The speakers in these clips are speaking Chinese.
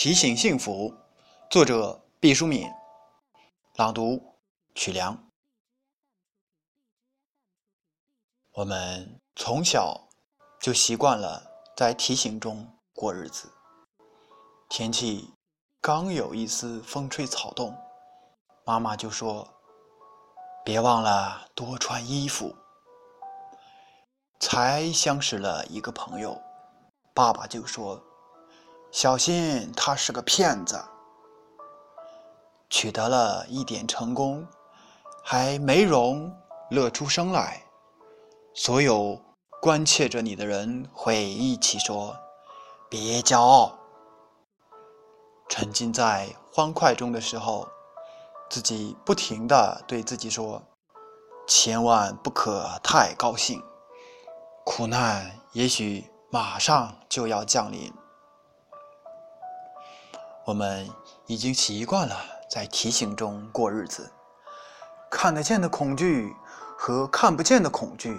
提醒幸福，作者毕淑敏，朗读曲良。我们从小就习惯了在提醒中过日子。天气刚有一丝风吹草动，妈妈就说：“别忘了多穿衣服。”才相识了一个朋友，爸爸就说：“小心，他是个骗子。”取得了一点成功，还没容乐出声来，所有关切着你的人会一起说：“别骄傲。”沉浸在欢快中的时候，自己不停的对自己说：“千万不可太高兴。”苦难也许马上就要降临，我们已经习惯了在提醒中过日子。看得见的恐惧和看不见的恐惧，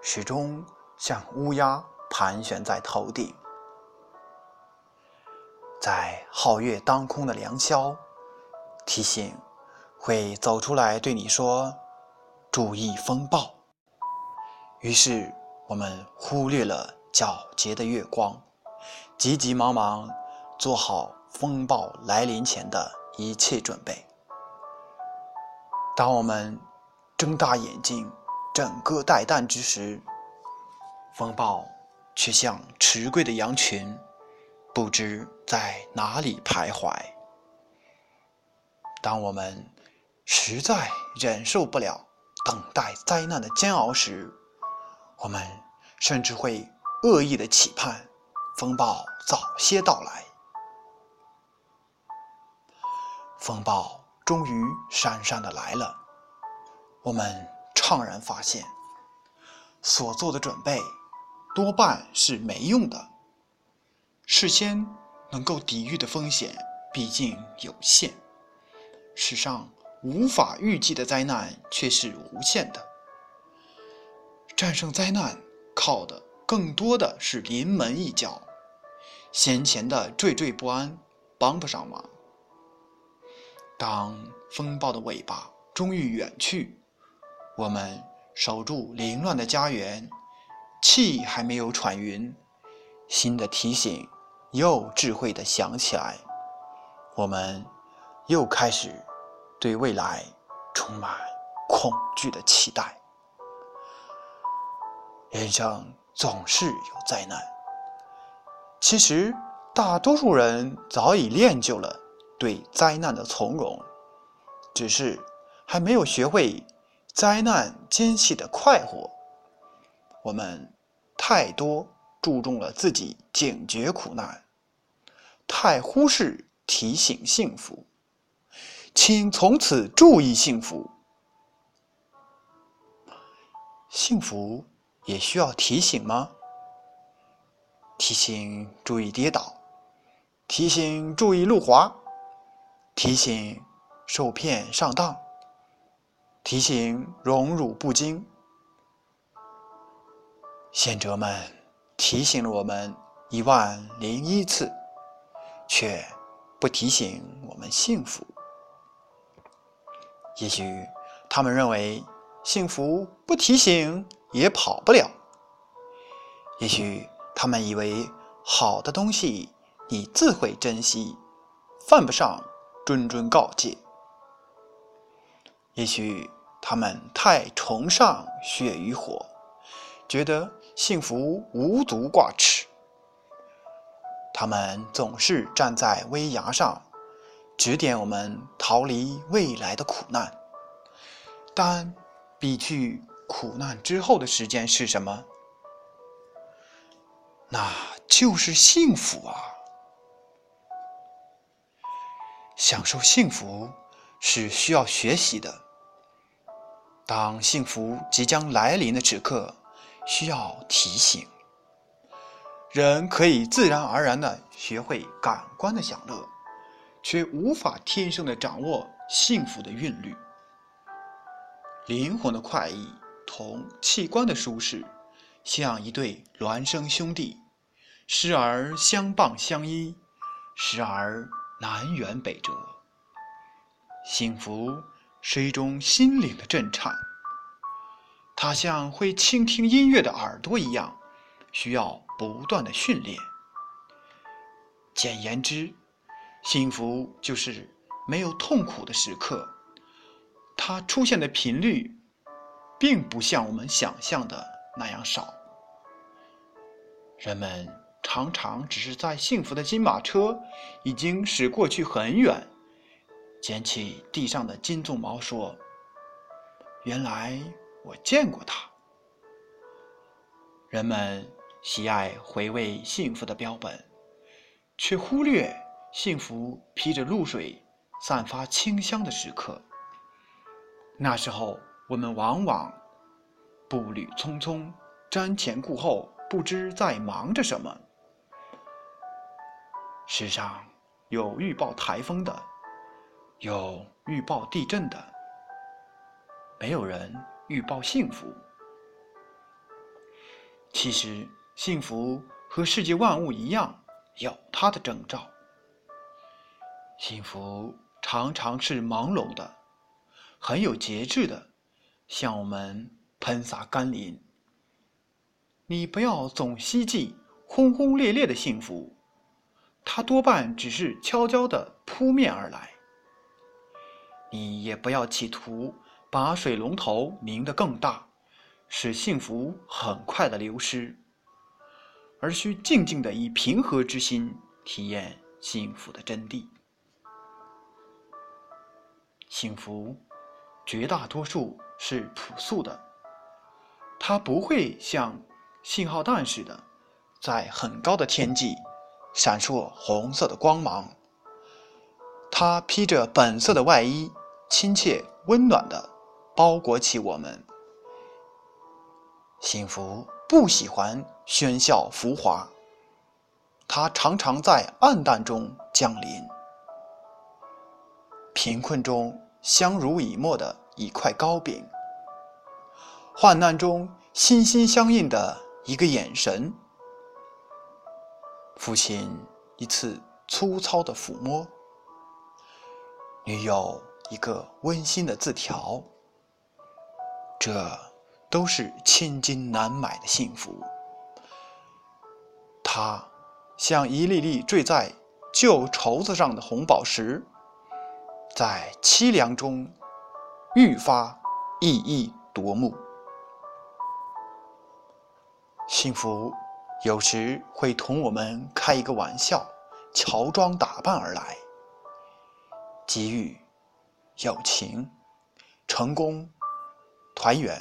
始终像乌鸦盘旋在头顶。在皓月当空的良宵，提醒会走出来对你说：“注意风暴。”于是。我们忽略了皎洁的月光，急急忙忙做好风暴来临前的一切准备。当我们睁大眼睛，整个待旦之时，风暴却像迟归的羊群，不知在哪里徘徊。当我们实在忍受不了等待灾难的煎熬时，我们甚至会恶意的期盼风暴早些到来。风暴终于姗姗的来了，我们怅然发现，所做的准备多半是没用的。事先能够抵御的风险毕竟有限，世上无法预计的灾难却是无限的。战胜灾难，靠的更多的是临门一脚，先前的惴惴不安帮不上忙。当风暴的尾巴终于远去，我们守住凌乱的家园，气还没有喘匀，新的提醒又智慧的响起来，我们又开始对未来充满恐惧的期待。人生总是有灾难。其实，大多数人早已练就了对灾难的从容，只是还没有学会灾难间隙的快活。我们太多注重了自己警觉苦难，太忽视提醒幸福。请从此注意幸福，幸福。也需要提醒吗？提醒注意跌倒，提醒注意路滑，提醒受骗上当，提醒荣辱不惊。贤哲们提醒了我们一万零一次，却不提醒我们幸福。也许他们认为幸福不提醒。也跑不了。也许他们以为好的东西你自会珍惜，犯不上谆谆告诫。也许他们太崇尚血与火，觉得幸福无足挂齿。他们总是站在危崖上，指点我们逃离未来的苦难，但比去。苦难之后的时间是什么？那就是幸福啊！享受幸福是需要学习的。当幸福即将来临的时刻，需要提醒。人可以自然而然的学会感官的享乐，却无法天生的掌握幸福的韵律。灵魂的快意。同器官的舒适，像一对孪生兄弟，时而相傍相依，时而南辕北辙。幸福是一种心灵的震颤，它像会倾听音乐的耳朵一样，需要不断的训练。简言之，幸福就是没有痛苦的时刻，它出现的频率，并不像我们想象的那样少。人们常常只是在幸福的金马车已经驶过去很远，捡起地上的金鬃毛说：“原来我见过它。”人们喜爱回味幸福的标本。却忽略幸福披着露水、散发清香的时刻。那时候，我们往往步履匆匆、瞻前顾后，不知在忙着什么。世上有预报台风的，有预报地震的，没有人预报幸福。其实，幸福和世界万物一样。有它的征兆。幸福常常是朦胧的，很有节制的，向我们喷洒甘霖。你不要总希冀轰轰烈烈的幸福，它多半只是悄悄的扑面而来。你也不要企图把水龙头拧得更大，使幸福很快的流失。而需静静的以平和之心体验幸福的真谛。幸福，绝大多数是朴素的，它不会像信号弹似的，在很高的天际闪烁红色的光芒。它披着本色的外衣，亲切温暖的包裹起我们。幸福。不喜欢喧嚣浮华，它常常在暗淡中降临。贫困中相濡以沫的一块糕饼，患难中心心相印的一个眼神，父亲一次粗糙的抚摸，女友一个温馨的字条，这。都是千金难买的幸福。它像一粒粒坠在旧绸子上的红宝石，在凄凉中愈发熠熠夺目。幸福有时会同我们开一个玩笑，乔装打扮而来。机遇、友情、成功、团圆。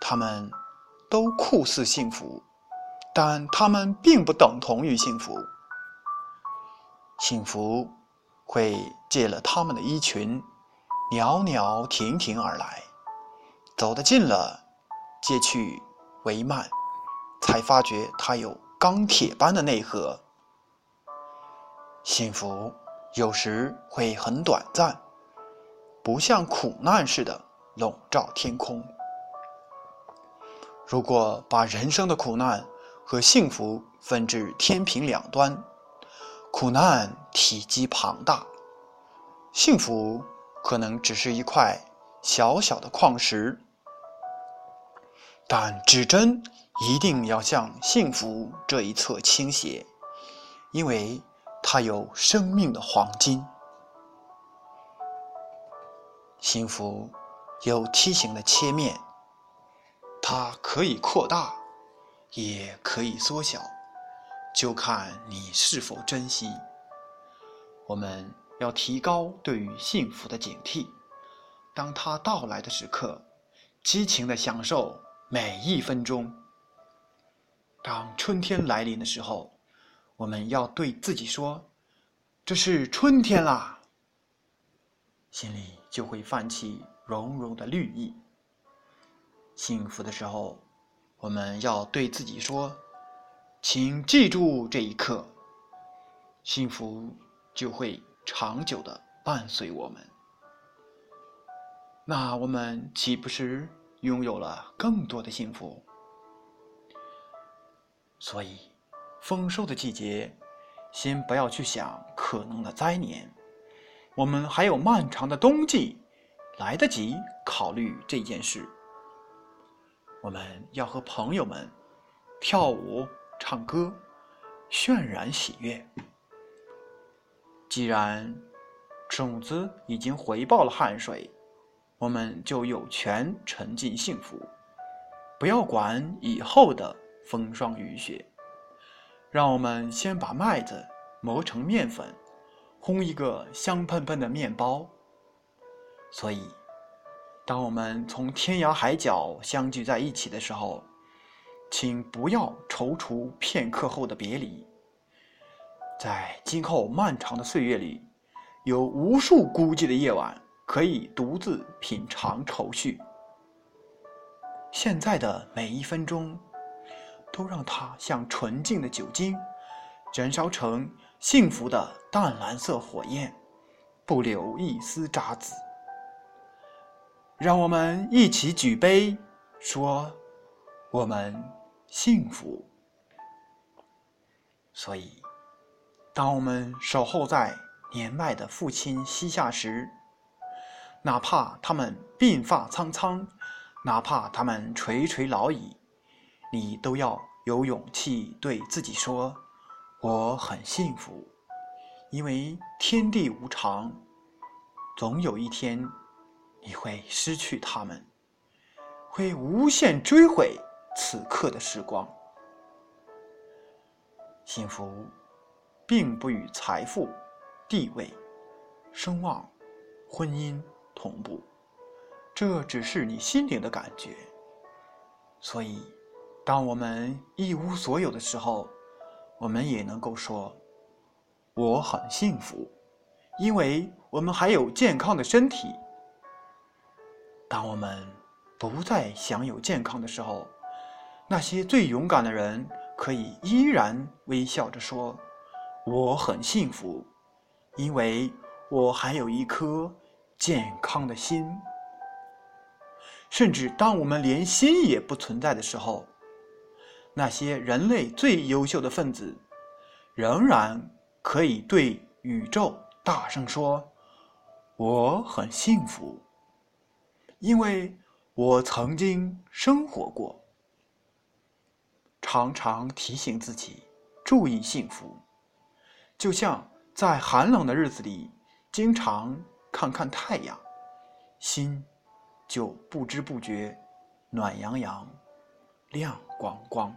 他们都酷似幸福，但他们并不等同于幸福。幸福会借了他们的衣裙，袅袅婷婷而来，走得近了，借去为慢，才发觉它有钢铁般的内核。幸福有时会很短暂，不像苦难似的笼罩天空。如果把人生的苦难和幸福分至天平两端，苦难体积庞大，幸福可能只是一块小小的矿石。但指针一定要向幸福这一侧倾斜，因为它有生命的黄金。幸福有梯形的切面。它可以扩大，也可以缩小，就看你是否珍惜。我们要提高对于幸福的警惕，当它到来的时刻，激情的享受每一分钟。当春天来临的时候，我们要对自己说：“这是春天啦！”心里就会泛起融融的绿意。幸福的时候，我们要对自己说：“请记住这一刻，幸福就会长久的伴随我们。”那我们岂不是拥有了更多的幸福？所以，丰收的季节先不要去想可能的灾年，我们还有漫长的冬季，来得及考虑这件事。我们要和朋友们跳舞、唱歌，渲染喜悦。既然种子已经回报了汗水，我们就有权沉浸幸福。不要管以后的风霜雨雪。让我们先把麦子磨成面粉，烘一个香喷喷的面包。所以，当我们从天涯海角相聚在一起的时候，请不要踌躇片刻后的别离。在今后漫长的岁月里，有无数孤寂的夜晚可以独自品尝愁绪。现在的每一分钟。都让它像纯净的酒精，燃烧成幸福的淡蓝色火焰，不留一丝渣滓。让我们一起举杯，说我们幸福。所以，当我们守候在年迈的父亲膝下时，哪怕他们鬓发苍苍，哪怕他们垂垂老矣。你都要有勇气对自己说：“我很幸福，因为天地无常，总有一天你会失去他们，会无限追悔此刻的时光。幸福并不与财富、地位、声望、婚姻同步，这只是你心灵的感觉，所以。”当我们一无所有的时候，我们也能够说：“我很幸福，因为我们还有健康的身体。”当我们不再享有健康的时候，那些最勇敢的人可以依然微笑着说：“我很幸福，因为我还有一颗健康的心。”甚至当我们连心也不存在的时候，那些人类最优秀的分子，仍然可以对宇宙大声说：“我很幸福，因为我曾经生活过。”常常提醒自己注意幸福，就像在寒冷的日子里，经常看看太阳，心就不知不觉暖洋洋、亮光光。